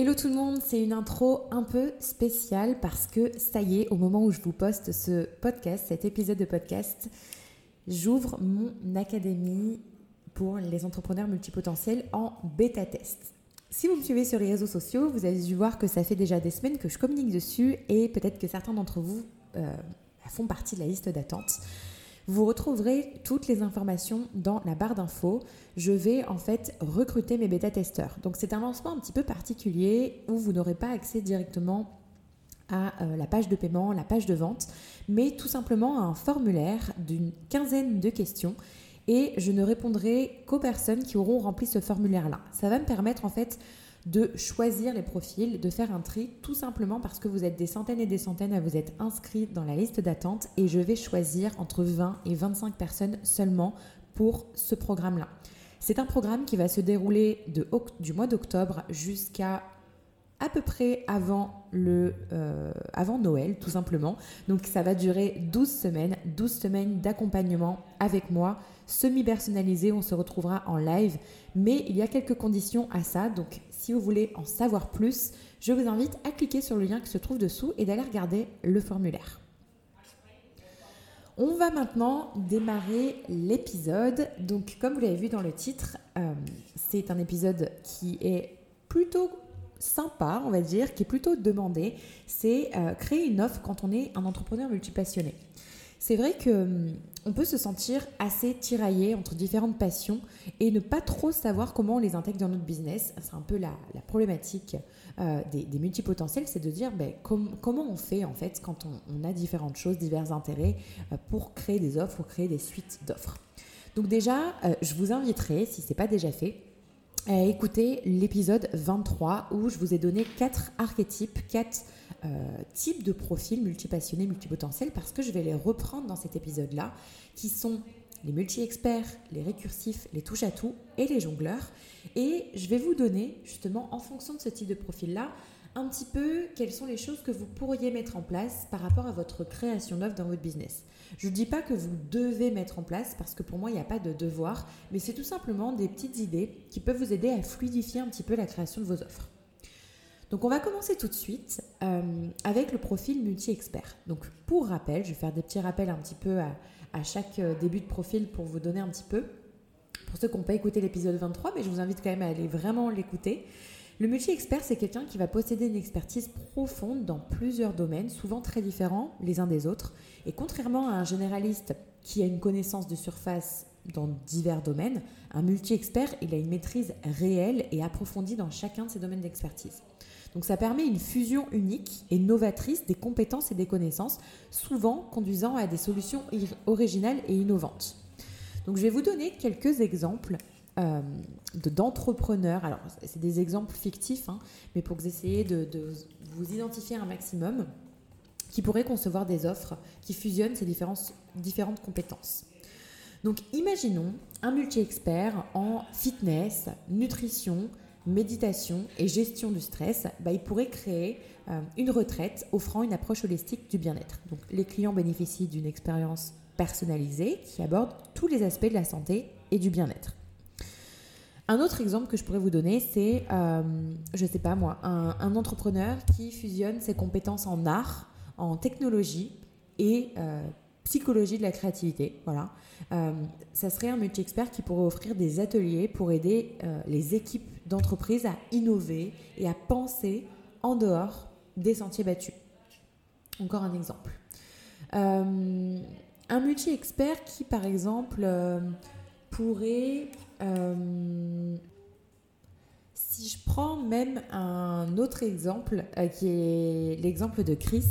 Hello tout le monde, c'est une intro un peu spéciale parce que ça y est, au moment où je vous poste ce podcast, cet épisode de podcast, j'ouvre mon académie pour les entrepreneurs multipotentiels en bêta test. Si vous me suivez sur les réseaux sociaux, vous avez dû voir que ça fait déjà des semaines que je communique dessus et peut-être que certains d'entre vous euh, font partie de la liste d'attente. Vous retrouverez toutes les informations dans la barre d'infos. Je vais en fait recruter mes bêta-testeurs. Donc c'est un lancement un petit peu particulier où vous n'aurez pas accès directement à euh, la page de paiement, la page de vente, mais tout simplement à un formulaire d'une quinzaine de questions et je ne répondrai qu'aux personnes qui auront rempli ce formulaire-là. Ça va me permettre en fait de choisir les profils, de faire un tri, tout simplement parce que vous êtes des centaines et des centaines à vous être inscrits dans la liste d'attente et je vais choisir entre 20 et 25 personnes seulement pour ce programme-là. C'est un programme qui va se dérouler du mois d'octobre jusqu'à à peu près avant, le, euh, avant Noël, tout simplement. Donc ça va durer 12 semaines, 12 semaines d'accompagnement avec moi, semi-personnalisé, on se retrouvera en live. Mais il y a quelques conditions à ça, donc si vous voulez en savoir plus, je vous invite à cliquer sur le lien qui se trouve dessous et d'aller regarder le formulaire. On va maintenant démarrer l'épisode. Donc comme vous l'avez vu dans le titre, euh, c'est un épisode qui est plutôt sympa, on va dire, qui est plutôt demandé, c'est euh, créer une offre quand on est un entrepreneur multipassionné. C'est vrai que hum, on peut se sentir assez tiraillé entre différentes passions et ne pas trop savoir comment on les intègre dans notre business. C'est un peu la, problématique euh, des, multipotentiels, c'est de dire ben, comment on fait en fait quand on, a différentes choses, divers intérêts euh, pour créer des offres, pour créer des suites d'offres. Donc déjà, je vous inviterai, si ce n'est pas déjà fait, à écouter l'épisode 23 où je vous ai donné quatre archétypes, quatre euh, types de profils multipassionnés, multipotentiels, parce que je vais les reprendre dans cet épisode-là, qui sont les multi-experts, les récursifs, les touche-à-tout et les jongleurs. Et je vais vous donner, justement, en fonction de ce type de profil-là, un petit peu quelles sont les choses que vous pourriez mettre en place par rapport à votre création d'offre dans votre business. Je ne dis pas que vous devez mettre en place parce que pour moi il n'y a pas de devoir, mais c'est tout simplement des petites idées qui peuvent vous aider à fluidifier un petit peu la création de vos offres. Donc on va commencer tout de suite euh, avec le profil multi-expert. Donc pour rappel, je vais faire des petits rappels un petit peu à, à chaque euh, début de profil pour vous donner un petit peu. Pour ceux qui n'ont pas écouté l'épisode 23, mais je vous invite quand même à aller vraiment l'écouter. Le multi-expert, c'est quelqu'un qui va posséder une expertise profonde dans plusieurs domaines, souvent très différents les uns des autres. Et contrairement à un généraliste qui a une connaissance de surface dans divers domaines, un multi-expert, il a une maîtrise réelle et approfondie dans chacun de ses domaines d'expertise. Donc ça permet une fusion unique et novatrice des compétences et des connaissances, souvent conduisant à des solutions originales et innovantes. Donc je vais vous donner quelques exemples euh, d'entrepreneurs. Alors, c'est des exemples fictifs, hein, mais pour que vous de, vous identifier un maximum, qui pourraient concevoir des offres qui fusionnent ces différentes, différentes compétences. Donc, imaginons un multi-expert en fitness, nutrition, méditation et gestion du stress. Bah, il pourrait créer euh, une retraite offrant une approche holistique du bien-être. Donc, les clients bénéficient d'une expérience personnalisée qui aborde tous les aspects de la santé et du bien-être. Un autre exemple que je pourrais vous donner, c'est, euh, je ne sais pas moi, un, entrepreneur qui fusionne ses compétences en art, en technologie et euh, psychologie de la créativité. Voilà. Euh, ça serait un multi-expert qui pourrait offrir des ateliers pour aider les équipes d'entreprise à innover et à penser en dehors des sentiers battus. Encore un exemple. un multi-expert qui, par exemple, pourrait euh, si je prends même un autre exemple, euh, qui est l'exemple de Chris,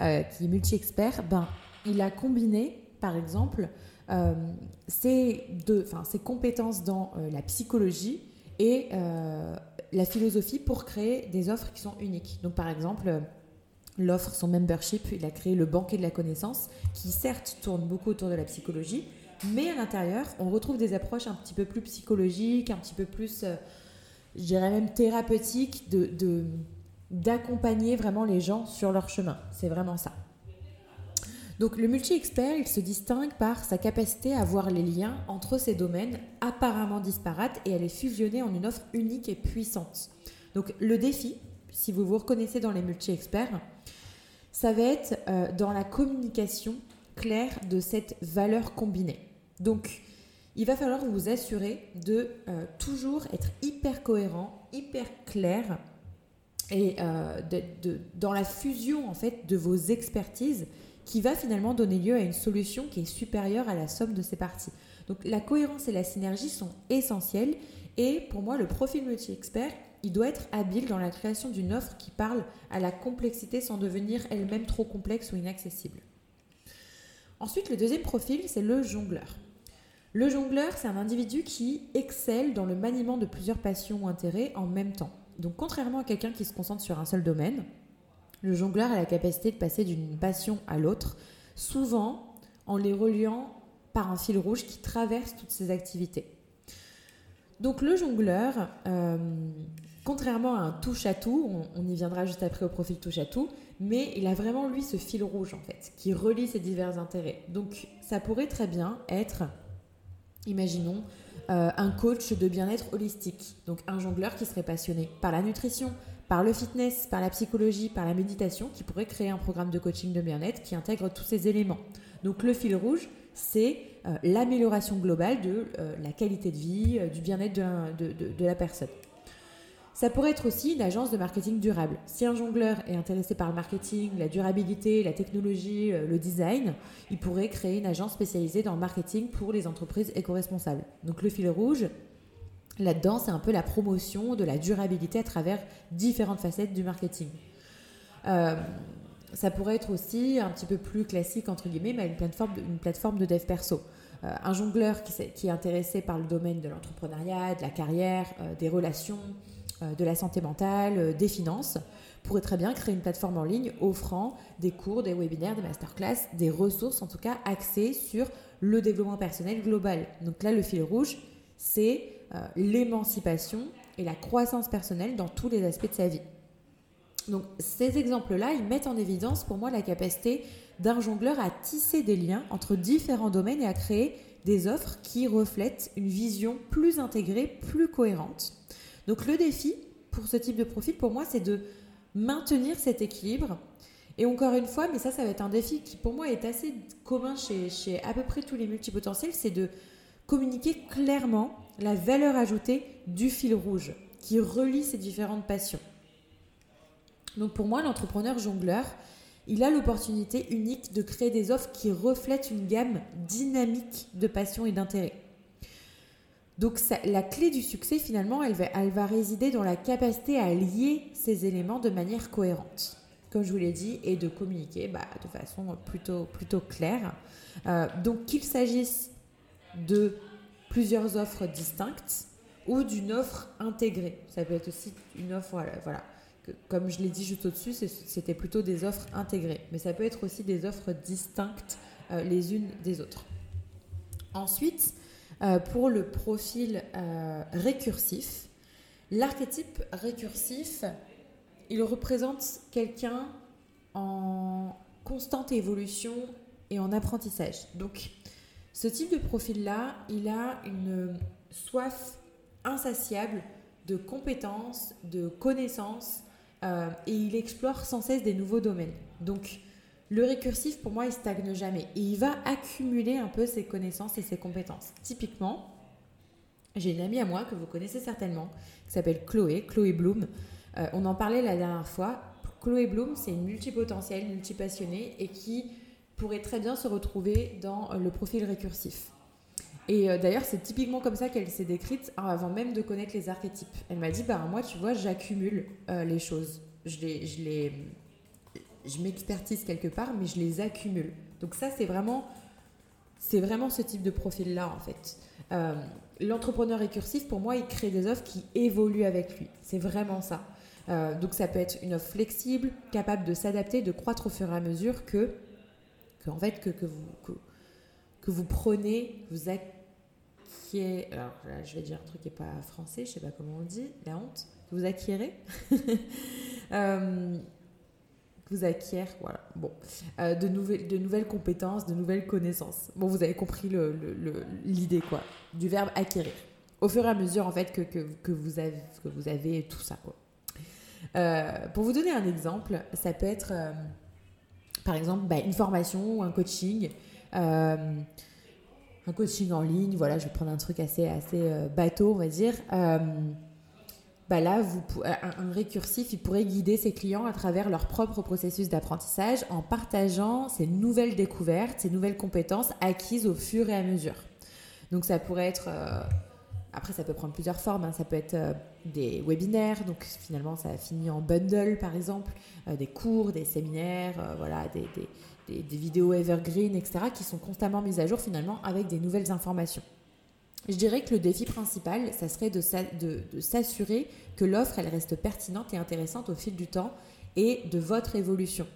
euh, qui est multi-expert, ben, il a combiné, par exemple, ses, compétences dans la psychologie et la philosophie pour créer des offres qui sont uniques. Donc, par exemple, l'offre, son membership, il a créé le banquet de la connaissance, qui certes tourne beaucoup autour de la psychologie, mais à l'intérieur, on retrouve des approches un petit peu plus psychologiques, un petit peu plus, euh, je dirais même thérapeutiques, de, d'accompagner vraiment les gens sur leur chemin. C'est vraiment ça. Donc le multi-expert, il se distingue par sa capacité à voir les liens entre ces domaines apparemment disparates et à les fusionner en une offre unique et puissante. Donc le défi, si vous vous reconnaissez dans les multi-experts, ça va être euh, dans la communication claire de cette valeur combinée. Donc il va falloir vous assurer de euh, toujours être hyper cohérent, hyper clair et euh, dans la fusion en fait de vos expertises qui va finalement donner lieu à une solution qui est supérieure à la somme de ses parties. Donc la cohérence et la synergie sont essentielles et pour moi le profil multi-expert, il doit être habile dans la création d'une offre qui parle à la complexité sans devenir elle-même trop complexe ou inaccessible. Ensuite, le deuxième profil, c'est le jongleur. Le jongleur, c'est un individu qui excelle dans le maniement de plusieurs passions ou intérêts en même temps. Donc contrairement à quelqu'un qui se concentre sur un seul domaine, le jongleur a la capacité de passer d'une passion à l'autre, souvent en les reliant par un fil rouge qui traverse toutes ces activités. Donc le jongleur, euh, contrairement à un touche-à-tout, on, on, y viendra juste après au profil touche-à-tout, mais il a vraiment lui ce fil rouge en fait, qui relie ses divers intérêts. Donc ça pourrait très bien être Imaginons euh, un coach de bien-être holistique, donc un jongleur qui serait passionné par la nutrition, par le fitness, par la psychologie, par la méditation, qui pourrait créer un programme de coaching de bien-être qui intègre tous ces éléments. Donc le fil rouge, c'est euh, l'amélioration globale de euh, la qualité de vie, du bien-être de la personne. Ça pourrait être aussi une agence de marketing durable. Si un jongleur est intéressé par le marketing, la durabilité, la technologie, euh, le design, il pourrait créer une agence spécialisée dans le marketing pour les entreprises éco-responsables. Donc le fil rouge, là-dedans, c'est un peu la promotion de la durabilité à travers différentes facettes du marketing. Euh, ça pourrait être aussi un petit peu plus classique, entre guillemets, mais une plateforme de, une plateforme de dev perso. Euh, un jongleur qui, est intéressé par le domaine de l'entrepreneuriat, de la carrière, des relations, de la santé mentale, euh, des finances, pourrait très bien créer une plateforme en ligne offrant des cours, des webinaires, des masterclass, des ressources en tout cas axées sur le développement personnel global. Donc là, le fil rouge, c'est euh, l'émancipation et la croissance personnelle dans tous les aspects de sa vie. Donc ces exemples-là, ils mettent en évidence pour moi la capacité d'un jongleur à tisser des liens entre différents domaines et à créer des offres qui reflètent une vision plus intégrée, plus cohérente. Donc le défi pour ce type de profil, pour moi, c'est de maintenir cet équilibre. Et encore une fois, mais ça, ça va être un défi qui pour moi est assez commun chez, chez à peu près tous les multipotentiels, c'est de communiquer clairement la valeur ajoutée du fil rouge qui relie ces différentes passions. Donc pour moi, l'entrepreneur jongleur, il a l'opportunité unique de créer des offres qui reflètent une gamme dynamique de passions et d'intérêts. Donc la clé du succès, finalement, elle va, résider dans la capacité à lier ces éléments de manière cohérente, comme je vous l'ai dit, et de communiquer bah, de façon plutôt, claire. Euh, donc qu'il s'agisse de plusieurs offres distinctes ou d'une offre intégrée. Ça peut être aussi une offre, voilà. Comme je l'ai dit juste au-dessus, c'était plutôt des offres intégrées. Mais ça peut être aussi des offres distinctes euh, les unes des autres. Ensuite, euh, pour le profil euh, récursif. L'archétype récursif, il représente quelqu'un en constante évolution et en apprentissage. Donc, ce type de profil-là, il a une soif insatiable de compétences, de connaissances, euh, et il explore sans cesse des nouveaux domaines. Donc, le récursif, pour moi, il stagne jamais. Et il va accumuler un peu ses connaissances et ses compétences. Typiquement, j'ai une amie à moi que vous connaissez certainement, qui s'appelle Chloé, Chloé Bloom. Euh, on en parlait la dernière fois. Chloé Bloom, c'est une multipotentielle, multipassionnée et qui pourrait très bien se retrouver dans le profil récursif. Et euh, d'ailleurs, c'est typiquement comme ça qu'elle s'est décrite avant même de connaître les archétypes. Elle m'a dit, bah moi, tu vois, j'accumule euh, les choses. Je les, je les, je m'expertise quelque part, mais je les accumule. Donc ça, c'est vraiment, c'est vraiment ce type de profil-là, en fait. Euh, l'entrepreneur récursif, pour moi, il crée des offres qui évoluent avec lui. C'est vraiment ça. Euh, donc ça peut être une offre flexible, capable de s'adapter, de croître au fur et à mesure que, que en fait, que, que vous, que, vous prenez, vous acquièrez, alors là, je vais dire un truc qui n'est pas français, je ne sais pas comment on dit, la honte, que vous acquérez. euh, vous acquiert voilà, bon, euh, de, nouvelles, de nouvelles compétences, de nouvelles connaissances. Bon, vous avez compris l'idée, quoi, du verbe acquérir. Au fur et à mesure, en fait, que, que, que, vous, avez, que vous avez tout ça, quoi. pour vous donner un exemple, ça peut être par exemple bah, une formation ou un coaching. un coaching en ligne, voilà, je vais prendre un truc assez, assez bateau, on va dire bah là, vous, un récursif, il pourrait guider ses clients à travers leur propre processus d'apprentissage en partageant ces nouvelles découvertes, ces nouvelles compétences acquises au fur et à mesure. Donc ça pourrait être, euh, après ça peut prendre plusieurs formes, hein. ça peut être euh, des webinaires, donc finalement ça a fini en bundle par exemple, euh, des cours, des séminaires, voilà, des, des, des vidéos evergreen, etc., qui sont constamment mises à jour finalement avec des nouvelles informations. Je dirais que le défi principal, ça serait de, s'assurer que l'offre, reste pertinente et intéressante au fil du temps et de votre évolution.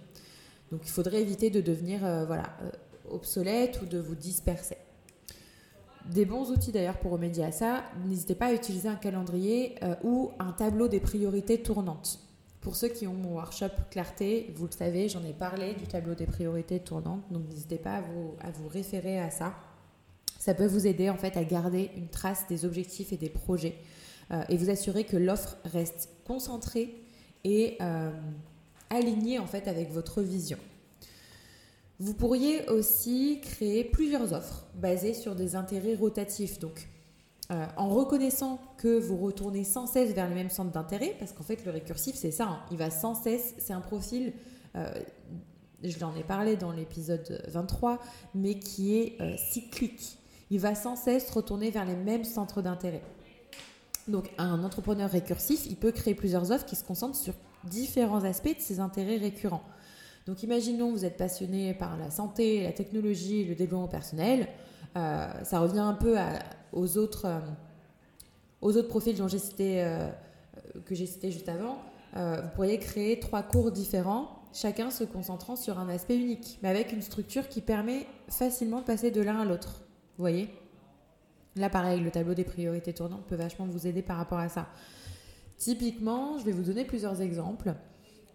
Donc il faudrait éviter de devenir euh, euh, obsolète ou de vous disperser. Des bons outils d'ailleurs pour remédier à ça, n'hésitez pas à utiliser un calendrier euh, ou un tableau des priorités tournantes. Pour ceux qui ont mon workshop clarté, vous le savez, j'en ai parlé du tableau des priorités tournantes, donc n'hésitez pas à vous, à vous référer à ça. Ça peut vous aider en fait à garder une trace des objectifs et des projets euh, et vous assurer que l'offre reste concentrée et euh, alignée en fait avec votre vision. Vous pourriez aussi créer plusieurs offres basées sur des intérêts rotatifs. Donc, euh, en reconnaissant que vous retournez sans cesse vers le même centre d'intérêt, parce qu'en fait, le récursif, c'est ça, hein. il va sans cesse, c'est un profil, je l'en ai parlé dans l'épisode 23, mais qui est cyclique il va sans cesse retourner vers les mêmes centres d'intérêt. Donc un entrepreneur récursif, il peut créer plusieurs offres qui se concentrent sur différents aspects de ses intérêts récurrents. Donc imaginons vous êtes passionné par la santé, la technologie, le développement personnel. Euh, ça revient un peu aux, autres, euh, aux autres profils dont j'ai cité, euh, que j'ai cités juste avant. vous pourriez créer trois cours différents, chacun se concentrant sur un aspect unique, mais avec une structure qui permet facilement de passer de l'un à l'autre. Vous voyez? Là, pareil, le tableau des priorités tournantes peut vachement vous aider par rapport à ça. Typiquement, je vais vous donner plusieurs exemples.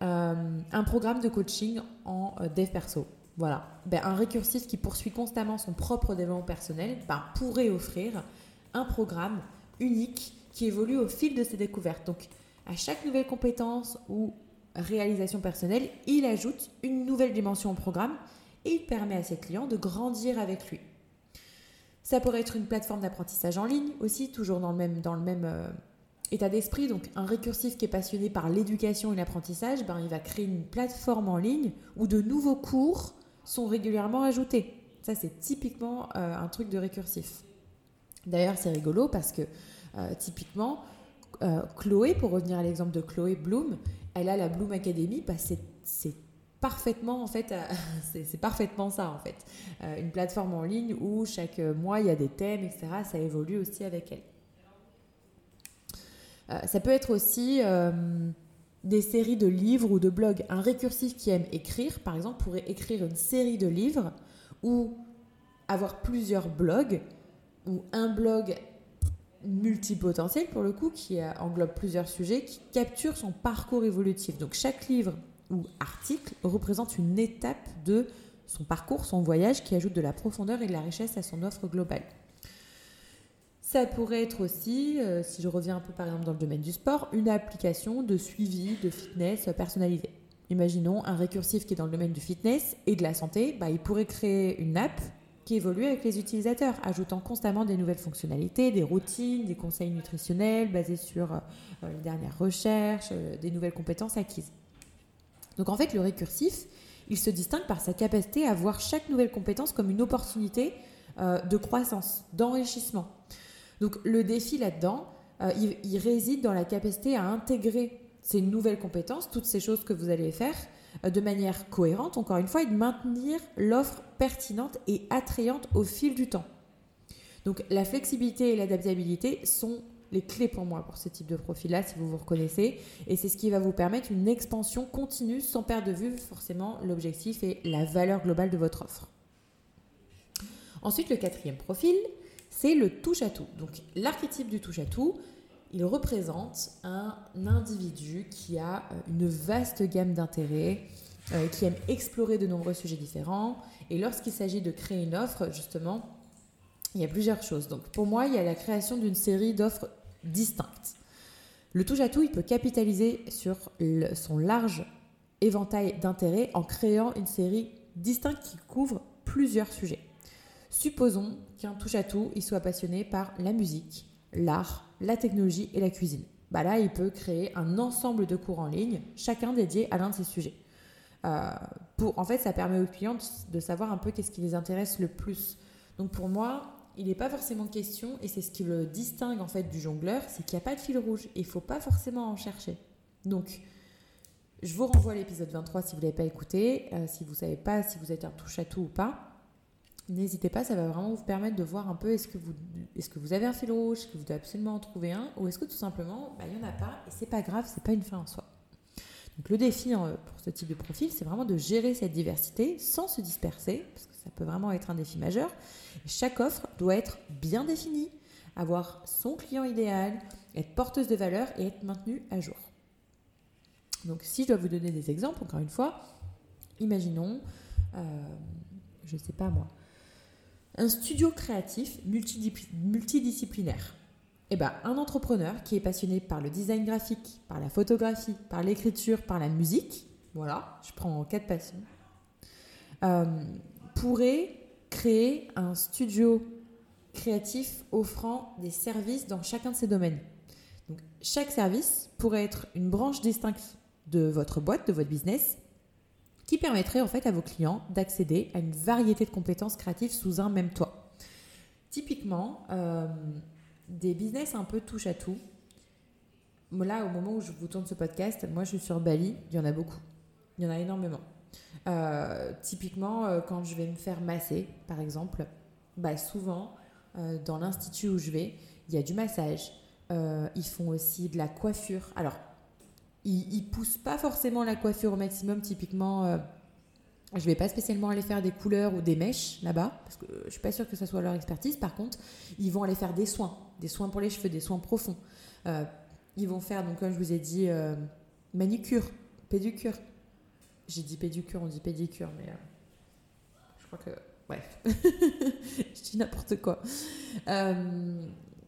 Euh, un programme de coaching en euh, dev perso. Voilà. Ben, un récursif qui poursuit constamment son propre développement personnel ben, pourrait offrir un programme unique qui évolue au fil de ses découvertes. Donc, à chaque nouvelle compétence ou réalisation personnelle, il ajoute une nouvelle dimension au programme et il permet à ses clients de grandir avec lui. Ça pourrait être une plateforme d'apprentissage en ligne aussi, toujours dans le même, euh, état d'esprit. Donc un récursif qui est passionné par l'éducation et l'apprentissage, ben, il va créer une plateforme en ligne où de nouveaux cours sont régulièrement ajoutés. Ça, c'est typiquement euh, un truc de récursif. D'ailleurs, c'est rigolo parce que euh, typiquement, Chloé, pour revenir à l'exemple de Chloé Bloom, elle a la Bloom Academy, bah, c'est parfaitement en fait, c'est parfaitement ça en fait. Euh, une plateforme en ligne où chaque mois il y a des thèmes, etc. Ça évolue aussi avec elle. Euh, ça peut être aussi euh, des séries de livres ou de blogs. Un récursif qui aime écrire, par exemple, pourrait écrire une série de livres ou avoir plusieurs blogs ou un blog multipotentiel pour le coup qui englobe plusieurs sujets qui capture son parcours évolutif. Donc chaque livre ou article représente une étape de son parcours, son voyage, qui ajoute de la profondeur et de la richesse à son offre globale. Ça pourrait être aussi, euh, si je reviens un peu par exemple dans le domaine du sport, une application de suivi de fitness personnalisée. Imaginons un récursif qui est dans le domaine du fitness et de la santé, bah, il pourrait créer une app qui évolue avec les utilisateurs, ajoutant constamment des nouvelles fonctionnalités, des routines, des conseils nutritionnels basés sur euh, les dernières recherches, euh, des nouvelles compétences acquises. Donc en fait, le récursif, il se distingue par sa capacité à voir chaque nouvelle compétence comme une opportunité euh, de croissance, d'enrichissement. Donc le défi là-dedans, euh, il, réside dans la capacité à intégrer ces nouvelles compétences, toutes ces choses que vous allez faire, euh, de manière cohérente, encore une fois, et de maintenir l'offre pertinente et attrayante au fil du temps. Donc la flexibilité et l'adaptabilité sont les clés pour moi pour ce type de profil-là, si vous vous reconnaissez. Et c'est ce qui va vous permettre une expansion continue sans perdre de vue forcément l'objectif et la valeur globale de votre offre. Ensuite, le quatrième profil, c'est le touche-à-tout. Donc l'archétype du touche-à-tout, il représente un individu qui a euh, une vaste gamme d'intérêts, euh, qui aime explorer de nombreux sujets différents. Et lorsqu'il s'agit de créer une offre, justement, il y a plusieurs choses. Donc pour moi, il y a la création d'une série d'offres distinctes. Le touche-à-tout, il peut capitaliser sur son large éventail d'intérêts en créant une série distincte qui couvre plusieurs sujets. Supposons qu'un touche-à-tout, il soit passionné par la musique, l'art, la technologie et la cuisine. Bah là, il peut créer un ensemble de cours en ligne, chacun dédié à l'un de ces sujets. Euh, pour, en fait, ça permet aux clients de savoir un peu qu'est-ce qui les intéresse le plus. Donc pour moi, il n'est pas forcément question, et c'est ce qui le distingue en fait du jongleur, c'est qu'il n'y a pas de fil rouge. Il ne faut pas forcément en chercher. Donc, je vous renvoie à l'épisode 23 si vous ne l'avez pas écouté. Euh, si vous ne savez pas si vous êtes un touche-à-tout ou pas, n'hésitez pas, ça va vraiment vous permettre de voir un peu est-ce que vous, est que vous avez un fil rouge, est-ce que vous devez absolument en trouver un, ou est-ce que tout simplement, bah, il n'y en a pas, et c'est pas grave, c'est pas une fin en soi. Donc le défi hein, pour ce type de profil, c'est vraiment de gérer cette diversité sans se disperser, parce que ça peut vraiment être un défi majeur. chaque offre doit être bien définie, avoir son client idéal, être porteuse de valeur et être maintenue à jour. Donc si je dois vous donner des exemples, encore une fois, imaginons, euh, je ne sais pas moi, un studio créatif multidisciplinaire. Eh ben, un entrepreneur qui est passionné par le design graphique, par la photographie, par l'écriture, par la musique, voilà, je prends quatre passions, euh, pourrait créer un studio créatif offrant des services dans chacun de ces domaines. Donc, chaque service pourrait être une branche distincte de votre boîte, de votre business, qui permettrait en fait à vos clients d'accéder à une variété de compétences créatives sous un même toit. Typiquement, euh, des business un peu touche à tout. Là, au moment où je vous tourne ce podcast, moi je suis sur Bali, il y en a beaucoup. Il y en a énormément. Euh, typiquement, euh, quand je vais me faire masser, par exemple, bah, souvent, euh, dans l'institut où je vais, il y a du massage. ils font aussi de la coiffure. Alors, ils, ne poussent pas forcément la coiffure au maximum. Typiquement, je ne vais pas spécialement aller faire des couleurs ou des mèches là-bas, parce que je suis pas sûre que ce soit leur expertise. Par contre, ils vont aller faire des soins, des soins pour les cheveux, des soins profonds. Euh, ils vont faire, donc comme je vous ai dit, euh, manicure, pédicure. J'ai dit pédicure, on dit pédicure, mais euh, je crois que... Bref, je dis n'importe quoi.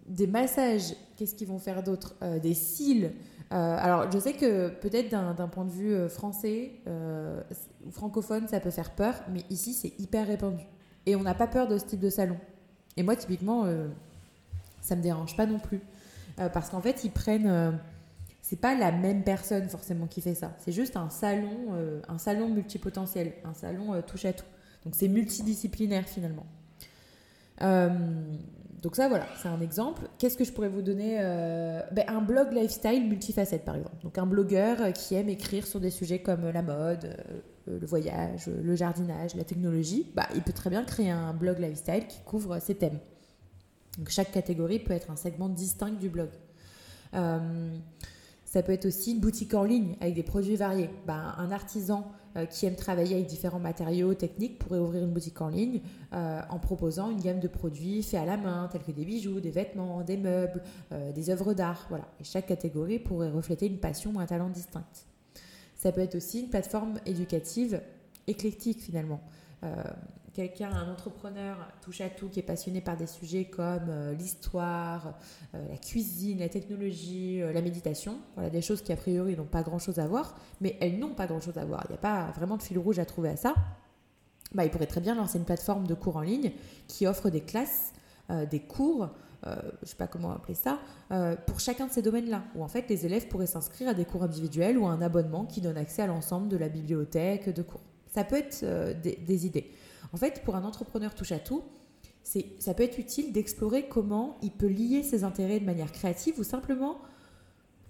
des massages, qu'est-ce qu'ils vont faire d'autre? Des cils. Alors, je sais que peut-être d'un point de vue français, francophone, ça peut faire peur, mais ici, c'est hyper répandu. Et on n'a pas peur de ce type de salon. Et moi, typiquement, euh, ça me dérange pas non plus. Euh, parce qu'en fait, ils prennent. Euh, c'est pas la même personne forcément qui fait ça. C'est juste un salon, un salon multipotentiel, un salon touche à tout. Donc c'est multidisciplinaire finalement. Donc ça voilà, c'est un exemple. Qu'est-ce que je pourrais vous donner ben, Un blog lifestyle multifacette par exemple. Donc un blogueur qui aime écrire sur des sujets comme la mode, euh, le voyage, le jardinage, la technologie, bah, il peut très bien créer un blog lifestyle qui couvre ces thèmes. Donc chaque catégorie peut être un segment distinct du blog. Euh, ça peut être aussi une boutique en ligne avec des produits variés. Bah, un artisan euh, qui aime travailler avec différents matériaux techniques pourrait ouvrir une boutique en ligne en proposant une gamme de produits faits à la main, tels que des bijoux, des vêtements, des meubles, des œuvres d'art. Voilà. Chaque catégorie pourrait refléter une passion ou un talent distinct. Ça peut être aussi une plateforme éducative éclectique finalement. Euh, quelqu'un, un entrepreneur touche à tout qui est passionné par des sujets comme euh, l'histoire, euh, la cuisine, la technologie, la méditation, voilà des choses qui a priori n'ont pas grand-chose à voir, mais elles n'ont pas grand-chose à voir. Il n'y a pas vraiment de fil rouge à trouver à ça. Bah, il pourrait très bien lancer une plateforme de cours en ligne qui offre des classes, des cours euh, je ne sais pas comment appeler ça, euh, pour chacun de ces domaines-là, où en fait les élèves pourraient s'inscrire à des cours individuels ou à un abonnement qui donne accès à l'ensemble de la bibliothèque de cours. Ça peut être euh, des, idées. En fait, pour un entrepreneur touche à tout, ça peut être utile d'explorer comment il peut lier ses intérêts de manière créative ou simplement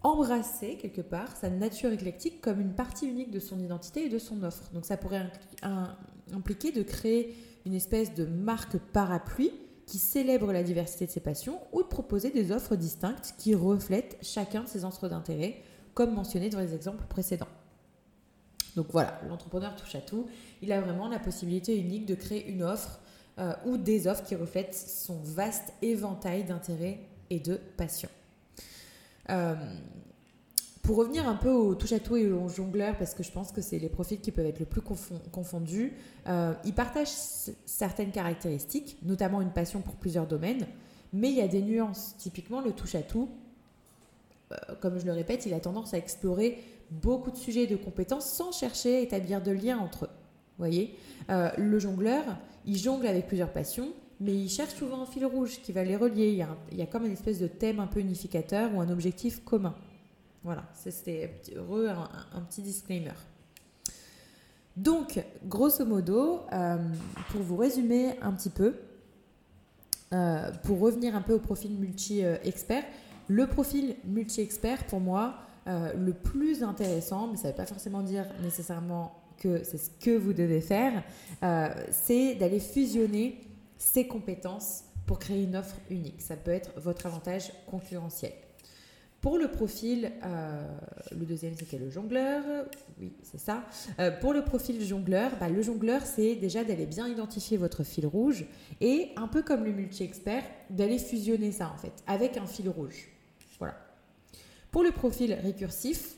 embrasser quelque part sa nature éclectique comme une partie unique de son identité et de son offre. Donc ça pourrait impliquer de créer une espèce de marque parapluie qui célèbre la diversité de ses passions ou de proposer des offres distinctes qui reflètent chacun de ses centres d'intérêt, comme mentionné dans les exemples précédents. Donc voilà, l'entrepreneur touche à tout. Il a vraiment la possibilité unique de créer une offre euh, ou des offres qui reflètent son vaste éventail d'intérêts et de passions. Euh, pour revenir un peu au touche-à-tout et au jongleur, parce que je pense que c'est les profils qui peuvent être le plus confondus, euh, ils partagent certaines caractéristiques, notamment une passion pour plusieurs domaines, mais il y a des nuances. Typiquement, le touche-à-tout, comme je le répète, il a tendance à explorer beaucoup de sujets de compétences sans chercher à établir de lien entre eux. voyez? Le jongleur, il jongle avec plusieurs passions, mais il cherche souvent un fil rouge qui va les relier. Il y, a, comme une espèce de thème un peu unificateur ou un objectif commun. Voilà, c'était un, petit disclaimer. Donc, grosso modo, euh, pour vous résumer un petit peu, euh, pour revenir un peu au profil multi-expert, le profil multi-expert, pour moi, euh, le plus intéressant, mais ça ne veut pas forcément dire nécessairement que c'est ce que vous devez faire, c'est d'aller fusionner ses compétences pour créer une offre unique. Ça peut être votre avantage concurrentiel. Pour le profil, euh, le deuxième c'était le jongleur, oui c'est ça. Euh, pour le profil jongleur, bah, le jongleur c'est déjà d'aller bien identifier votre fil rouge et un peu comme le multi-expert, d'aller fusionner ça en fait avec un fil rouge. Pour le profil récursif,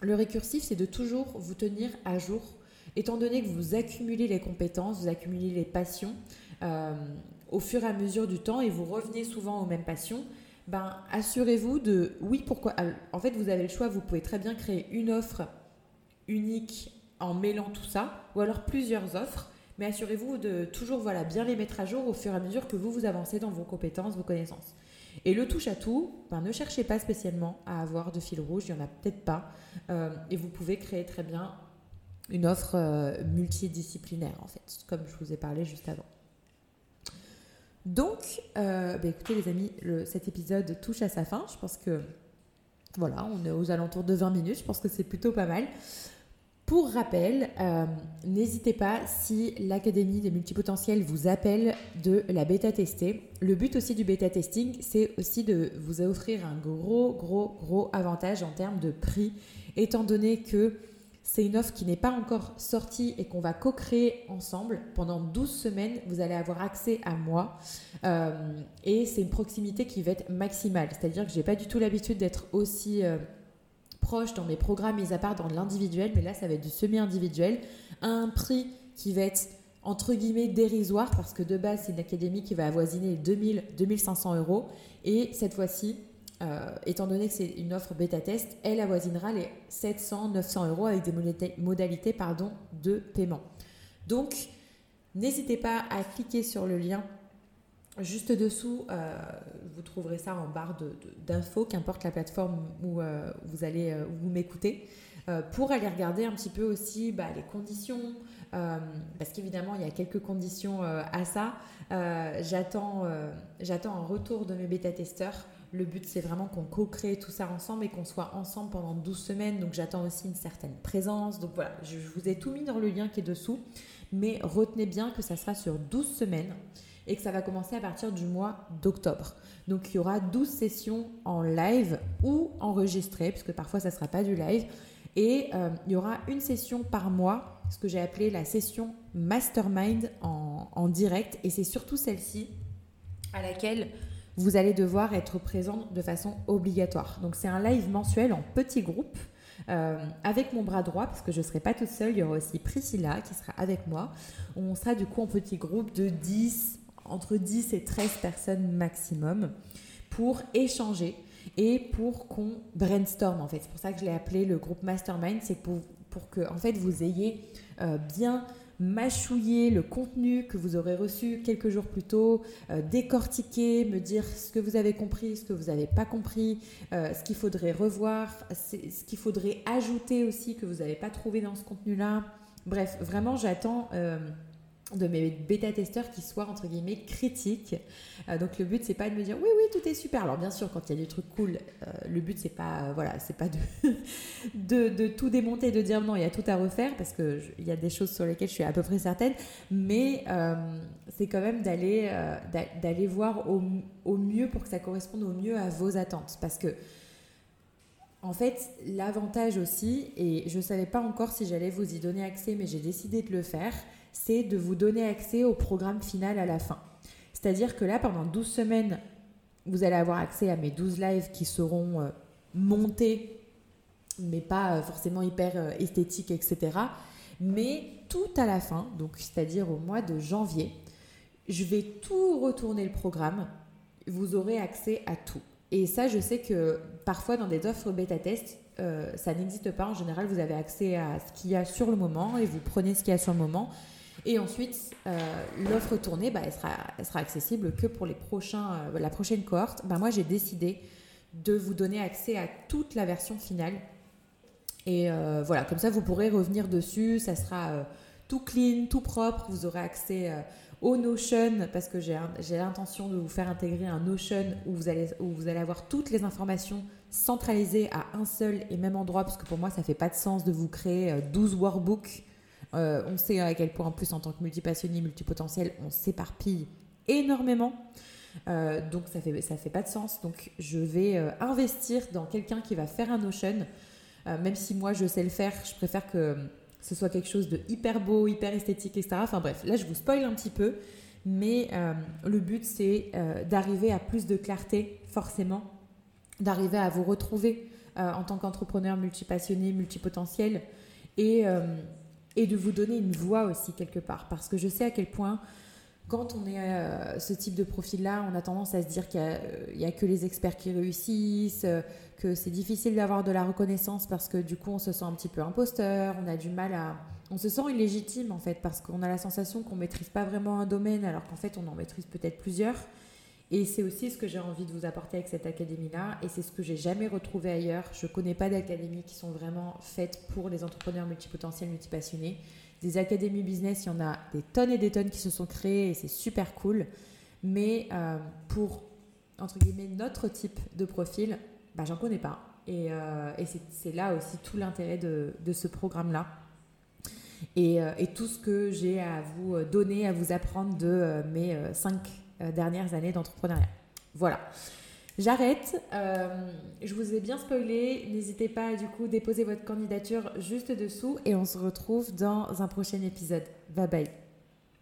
le récursif c'est de toujours vous tenir à jour étant donné que vous accumulez les compétences, vous accumulez les passions euh, au fur et à mesure du temps et vous revenez souvent aux mêmes passions ben, assurez-vous de, oui, pourquoi En fait, vous avez le choix, vous pouvez très bien créer une offre unique en mêlant tout ça, ou alors plusieurs offres, mais assurez-vous de toujours voilà, bien les mettre à jour au fur et à mesure que vous vous avancez dans vos compétences, vos connaissances. Et le touche à tout, ben, ne cherchez pas spécialement à avoir de fil rouge, il n'y en a peut-être pas, euh, et vous pouvez créer très bien une offre euh, multidisciplinaire en fait, comme je vous ai parlé juste avant. Donc, euh, bah, écoutez les amis, cet épisode touche à sa fin. Je pense que voilà, on est aux alentours de 20 minutes. Je pense que c'est plutôt pas mal. Pour rappel, euh, n'hésitez pas si l'Académie des multipotentiels vous appelle de la bêta tester. Le but aussi du bêta testing, c'est aussi de vous offrir un gros, gros, gros avantage en termes de prix, étant donné que c'est une offre qui n'est pas encore sortie et qu'on va co-créer ensemble. Pendant 12 semaines, vous allez avoir accès à moi. Euh, et c'est une proximité qui va être maximale. C'est-à-dire que je n'ai pas du tout l'habitude d'être aussi euh, dans mes programmes, mis à part dans l'individuel. Mais là, ça va être du semi-individuel. À un prix qui va être entre guillemets dérisoire parce que de base, c'est une académie qui va avoisiner les 2000-2500 euros. Et cette fois-ci, euh, étant donné que c'est une offre bêta-test, elle avoisinera les 700-900 euros avec des modalités, pardon, de paiement. Donc, n'hésitez pas à cliquer sur le lien juste dessous. Euh, vous trouverez ça en barre d'infos, qu'importe la plateforme où euh, vous allez vous m'écouter, pour aller regarder un petit peu aussi bah, les conditions. parce qu'évidemment, il y a quelques conditions à ça. J'attends un retour de mes bêta-testeurs le but, c'est vraiment qu'on co-crée tout ça ensemble et qu'on soit ensemble pendant 12 semaines. Donc, j'attends aussi une certaine présence. Donc, voilà, je, vous ai tout mis dans le lien qui est dessous. Mais retenez bien que ça sera sur 12 semaines et que ça va commencer à partir du mois d'octobre. Donc, il y aura 12 sessions en live ou enregistrées, puisque parfois, ça ne sera pas du live. Et euh, il y aura une session par mois, ce que j'ai appelé la session mastermind en, direct. Et c'est surtout celle-ci à laquelle vous allez devoir être présent de façon obligatoire. Donc c'est un live mensuel en petits groupes. Euh, avec mon bras droit, parce que je ne serai pas toute seule, il y aura aussi Priscilla qui sera avec moi. On sera du coup en petit groupe de 10, entre 10 et 13 personnes maximum pour échanger et pour qu'on brainstorm en fait. C'est pour ça que je l'ai appelé le groupe Mastermind, c'est pour, pour que en fait vous ayez euh, bien mâchouiller le contenu que vous aurez reçu quelques jours plus tôt, euh, décortiquer, me dire ce que vous avez compris, ce que vous n'avez pas compris, euh, ce qu'il faudrait revoir, ce qu'il faudrait ajouter aussi que vous n'avez pas trouvé dans ce contenu-là. Bref, vraiment, j'attends euh, de mes bêta-testeurs qui soient entre guillemets critiques. Euh, donc le but c'est pas de me dire oui oui tout est super. Alors bien sûr quand il y a des trucs cool, euh, le but c'est pas euh, voilà c'est pas de, tout démonter, de dire non il y a tout à refaire parce que il y a des choses sur lesquelles je suis à peu près certaine, mais c'est quand même d'aller voir au, mieux pour que ça corresponde au mieux à vos attentes parce que en fait, l'avantage aussi, et je ne savais pas encore si j'allais vous y donner accès, mais j'ai décidé de le faire, c'est de vous donner accès au programme final à la fin. C'est-à-dire que là, pendant 12 semaines, vous allez avoir accès à mes 12 lives qui seront euh, montés, mais pas euh, forcément hyper euh, esthétiques, etc. Mais tout à la fin, donc c'est-à-dire au mois de janvier, je vais tout retourner le programme. Vous aurez accès à tout. Et ça, je sais que parfois dans des offres bêta-test, euh, ça n'existe pas. En général, vous avez accès à ce qu'il y a sur le moment et vous prenez ce qu'il y a sur le moment. Et ensuite, euh, l'offre tournée, bah, elle, sera, sera accessible que pour les prochains, euh, la prochaine cohorte. Bah, moi, j'ai décidé de vous donner accès à toute la version finale. Et voilà, comme ça, vous pourrez revenir dessus. Ça sera tout clean, tout propre. Vous aurez accès au Notion, parce que j'ai l'intention de vous faire intégrer un Notion où vous, allez, où vous allez avoir toutes les informations centralisées à un seul et même endroit, parce que pour moi, ça fait pas de sens de vous créer 12 euh, workbooks. Euh, on sait à quel point, en plus, en tant que multipassionné, multipotentiel, on s'éparpille énormément. Euh, donc ça fait ça fait pas de sens. Donc je vais investir dans quelqu'un qui va faire un Notion. même si moi je sais le faire, je préfère que ce soit quelque chose de hyper beau, hyper esthétique, etc. Enfin bref, là je vous spoil un petit peu, mais euh, le but c'est euh, d'arriver à plus de clarté, forcément, d'arriver à vous retrouver euh, en tant qu'entrepreneur multipassionné, multipotentiel, et, et de vous donner une voix aussi quelque part. Parce que je sais à quel point quand on est euh, ce type de profil-là, on a tendance à se dire qu'il n'y a, que les experts qui réussissent, euh, que c'est difficile d'avoir de la reconnaissance parce que du coup on se sent un petit peu imposteur, on a du mal à... On se sent illégitime en fait parce qu'on a la sensation qu'on ne maîtrise pas vraiment un domaine alors qu'en fait on en maîtrise peut-être plusieurs. Et c'est aussi ce que j'ai envie de vous apporter avec cette académie-là et c'est ce que j'ai jamais retrouvé ailleurs. Je ne connais pas d'académies qui sont vraiment faites pour les entrepreneurs multipotentiels, multipassionnés. Des académies business, il y en a des tonnes et des tonnes qui se sont créées et c'est super cool. Mais euh, pour, entre guillemets, notre type de profil, bah, j'en connais pas. Et, euh, c'est là aussi tout l'intérêt de, ce programme-là. Euh, et, tout ce que j'ai à vous donner, à vous apprendre de mes cinq dernières années d'entrepreneuriat. Voilà. J'arrête. Euh, je vous ai bien spoilé. N'hésitez pas à du coup déposer votre candidature juste dessous et on se retrouve dans un prochain épisode. Bye bye.